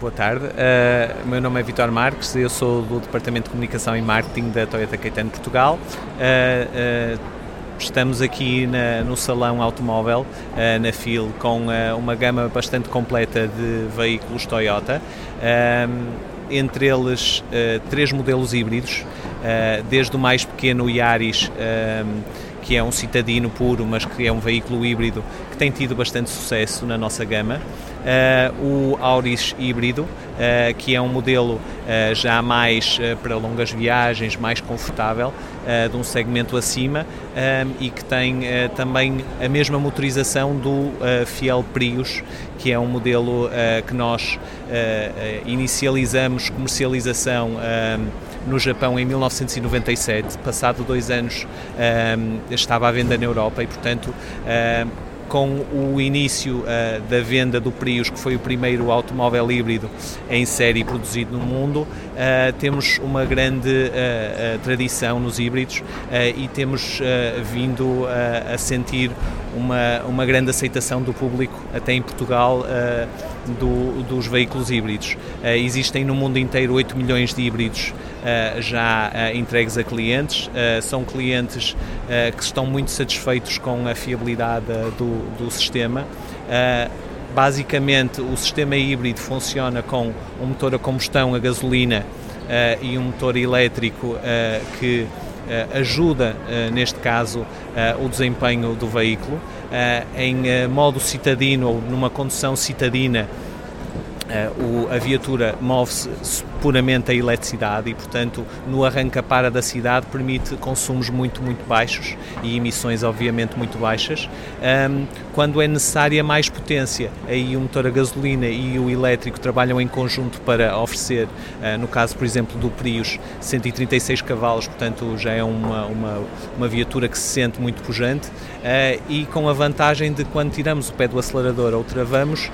Boa tarde, uh, meu nome é Vitor Marques, eu sou do Departamento de Comunicação e Marketing da Toyota Caetano Portugal. Uh, uh, estamos aqui na, no Salão Automóvel, na FIL, com uma gama bastante completa de veículos Toyota, entre eles três modelos híbridos, desde o mais pequeno Yaris que é um citadino puro, mas que é um veículo híbrido que tem tido bastante sucesso na nossa gama. Uh, o Auris híbrido, uh, que é um modelo uh, já mais para longas viagens, mais confortável, de um segmento acima e que tem também a mesma motorização do Fiel Prius, que é um modelo que nós inicializamos comercialização no Japão em 1997. Passado dois anos estava à venda na Europa e, portanto, com o início uh, da venda do Prius, que foi o primeiro automóvel híbrido em série produzido no mundo, uh, temos uma grande uh, tradição nos híbridos e temos vindo a sentir uma, uma grande aceitação do público, até em Portugal, do, dos veículos híbridos. existem no mundo inteiro 8 milhões de híbridos já entregues a clientes, são clientes que estão muito satisfeitos com a fiabilidade do, do, sistema. Uh, basicamente, o sistema híbrido funciona com um motor a combustão a gasolina uh, e um motor elétrico uh, que ajuda, neste caso, o desempenho do veículo. em modo citadino ou numa condução citadina, a viatura move-se puramente a eletricidade e, portanto, no arranca-para da cidade permite consumos muito, muito baixos e emissões, obviamente, muito baixas. Um, quando é necessária mais potência, aí o motor a gasolina e o elétrico trabalham em conjunto para oferecer, uh, no caso, por exemplo, do Prius, 136 cavalos, portanto, já é uma, uma, uma viatura que se sente muito pujante uh, e com a vantagem de quando tiramos o pé do acelerador ou travamos,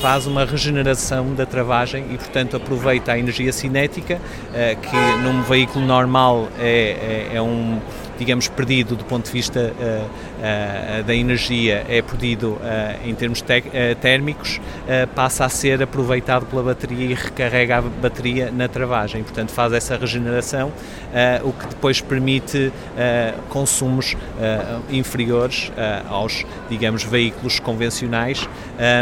faz uma regeneração da travagem e, portanto, aproveita a energia cinética, eh, que num veículo normal é, é, é um digamos, perdido do ponto de vista uh, uh, da energia, é perdido uh, em termos térmicos, passa a ser aproveitado pela bateria e recarrega a bateria na travagem. Portanto, faz essa regeneração, o que depois permite consumos inferiores aos, digamos, veículos convencionais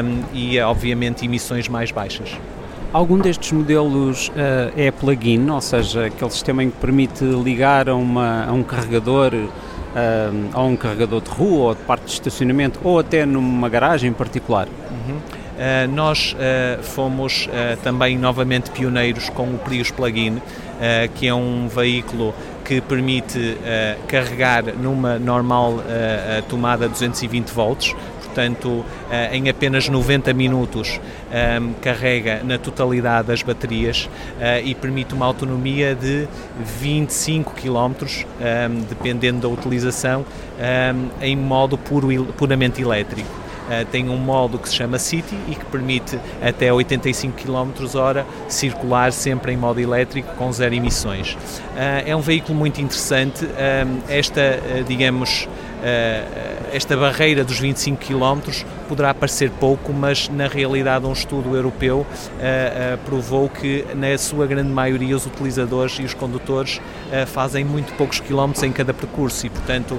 um, e, obviamente, emissões mais baixas. Algum destes modelos uh, é plug-in, ou seja, aquele sistema em que permite ligar a, uma, a um carregador, uh, a um carregador de rua ou de parte de estacionamento, ou até numa garagem em particular? Uhum. Uh, nós fomos também novamente pioneiros com o Prius Plug-in, que é um veículo que permite carregar numa normal tomada 220 volts, portanto, eh, em apenas 90 minutos ehm, carrega na totalidade as baterias eh, e permite uma autonomia de 25 km, ehm, dependendo da utilização, ehm, em modo puro, puramente elétrico. Uh, tem um modo que se chama City e que permite até 85 km hora circular sempre em modo elétrico com zero emissões. Uh, é um veículo muito interessante. Uh, esta, digamos, esta barreira dos 25 km poderá parecer pouco, mas na realidade um estudo europeu uh, uh, provou que na sua grande maioria os utilizadores e os condutores fazem muito poucos quilómetros em cada percurso e portanto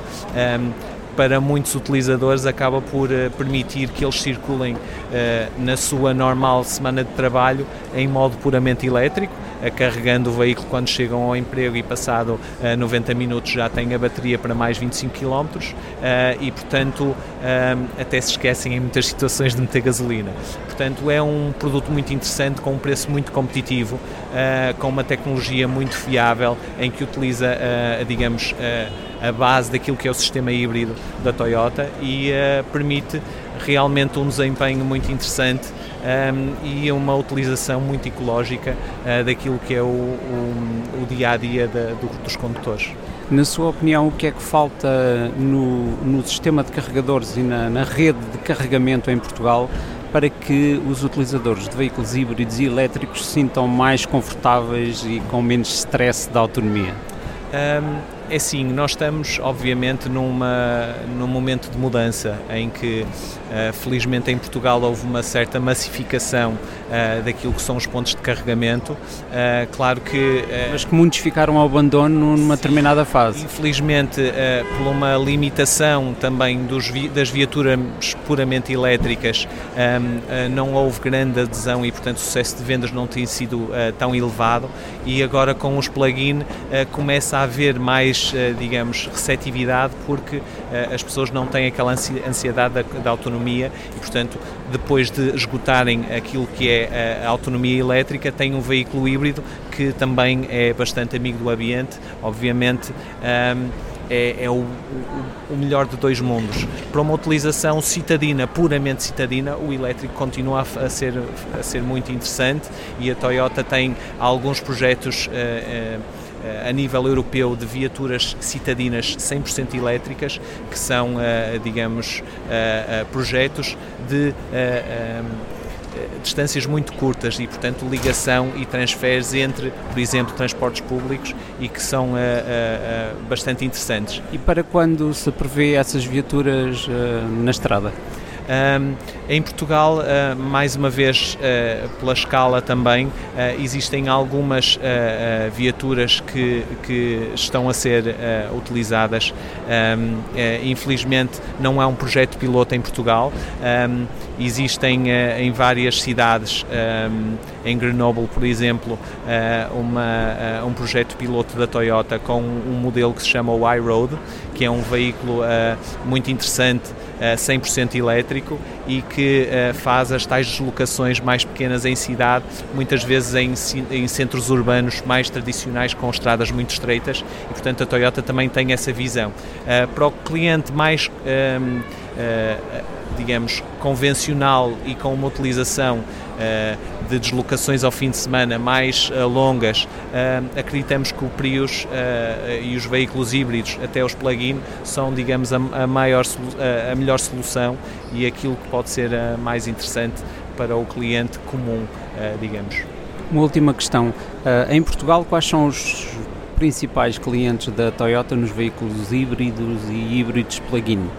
para muitos utilizadores acaba por uh, permitir que eles circulem uh, na sua normal semana de trabalho em modo puramente elétrico, uh, carregando o veículo quando chegam ao emprego e passado 90 minutos já têm a bateria para mais 25 km e portanto até se esquecem em muitas situações de meter gasolina. Portanto é um produto muito interessante com um preço muito competitivo, com uma tecnologia muito fiável em que utiliza, digamos, a base daquilo que é o sistema híbrido da Toyota e permite realmente um desempenho muito interessante um, e uma utilização muito ecológica uh, daquilo que é o, o, o dia a dia da, do, dos condutores. Na sua opinião, o que é que falta no, no sistema de carregadores e na, na rede de carregamento em Portugal para que os utilizadores de veículos híbridos e elétricos se sintam mais confortáveis e com menos stress da autonomia? Um, é sim, nós estamos obviamente numa, num momento de mudança em que uh, felizmente em Portugal houve uma certa massificação uh, daquilo que são os pontos de carregamento. Uh, claro que. Mas que muitos ficaram ao abandono numa determinada fase. Infelizmente, por uma limitação também dos das viaturas puramente elétricas, um, não houve grande adesão e, portanto, o sucesso de vendas não tem sido tão elevado. E agora com os plug-in começa a haver mais, digamos, receptividade porque as pessoas não têm aquela ansiedade da, autonomia e, portanto, depois de esgotarem aquilo que é a autonomia elétrica, têm um veículo híbrido que também é bastante amigo do ambiente, obviamente. Um, é, é o, o, melhor de dois mundos. Para uma utilização citadina, puramente citadina, o elétrico continua a, a ser, a ser muito interessante e a Toyota tem alguns projetos. Uh, uh, a nível europeu de viaturas citadinas 100% elétricas, que são, eh, digamos, eh, eh, projetos de distâncias muito curtas e, portanto, ligação e transferes entre, por exemplo, transportes públicos e que são bastante interessantes. E para quando se prevê essas viaturas na estrada? Em Portugal, uh, mais uma vez, uh, pela escala também, uh, existem algumas viaturas que, que estão a ser utilizadas. Um, infelizmente, não há um projeto piloto em Portugal. Existem em várias cidades, em Grenoble, por exemplo, uma, um projeto piloto da Toyota com um modelo que se chama o iRoad, que é um veículo muito interessante 100% elétrico e que faz as tais deslocações mais pequenas em cidade, muitas vezes em, em centros urbanos mais tradicionais com estradas muito estreitas e, portanto, a Toyota também tem essa visão. Para o cliente mais digamos, convencional e com uma utilização de deslocações ao fim de semana mais uh, longas, uh, acreditamos que o Prius e os veículos híbridos, até os plug-in, são, digamos, a maior, a melhor solução e aquilo que pode ser mais interessante para o cliente comum, digamos. Uma última questão. em Portugal, quais são os principais clientes da Toyota nos veículos híbridos e híbridos plug-in?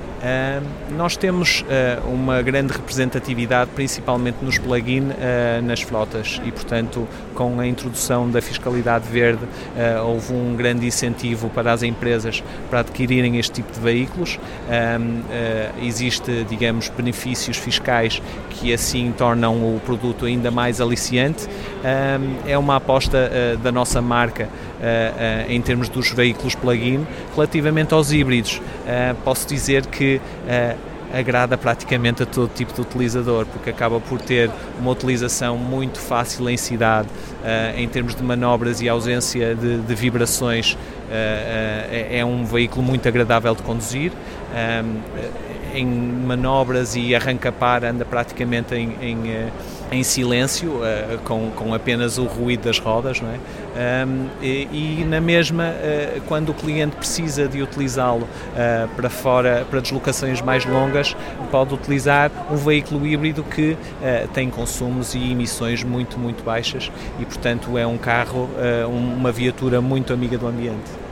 Nós temos uh, uma grande representatividade, principalmente nos plug-in, uh, nas flotas e, portanto, com a introdução da fiscalidade verde, uh, houve um grande incentivo para as empresas para adquirirem este tipo de veículos. existe, digamos, benefícios fiscais que assim tornam o produto ainda mais aliciante. é uma aposta da nossa marca em termos dos veículos plug-in. Relativamente aos híbridos, posso dizer que uh, agrada praticamente a todo tipo de utilizador, porque acaba por ter uma utilização muito fácil em cidade, uh, em termos de manobras e ausência de, de vibrações, uh, é, é um veículo muito agradável de conduzir. Um, em manobras e arranca-par anda praticamente em, em em silêncio, uh, com, com apenas o ruído das rodas, não é? E, na mesma, uh, quando o cliente precisa de utilizá-lo uh, para fora, para deslocações mais longas, pode utilizar um veículo híbrido que tem consumos e emissões muito, muito baixas e, portanto, é um carro, uma viatura muito amiga do ambiente.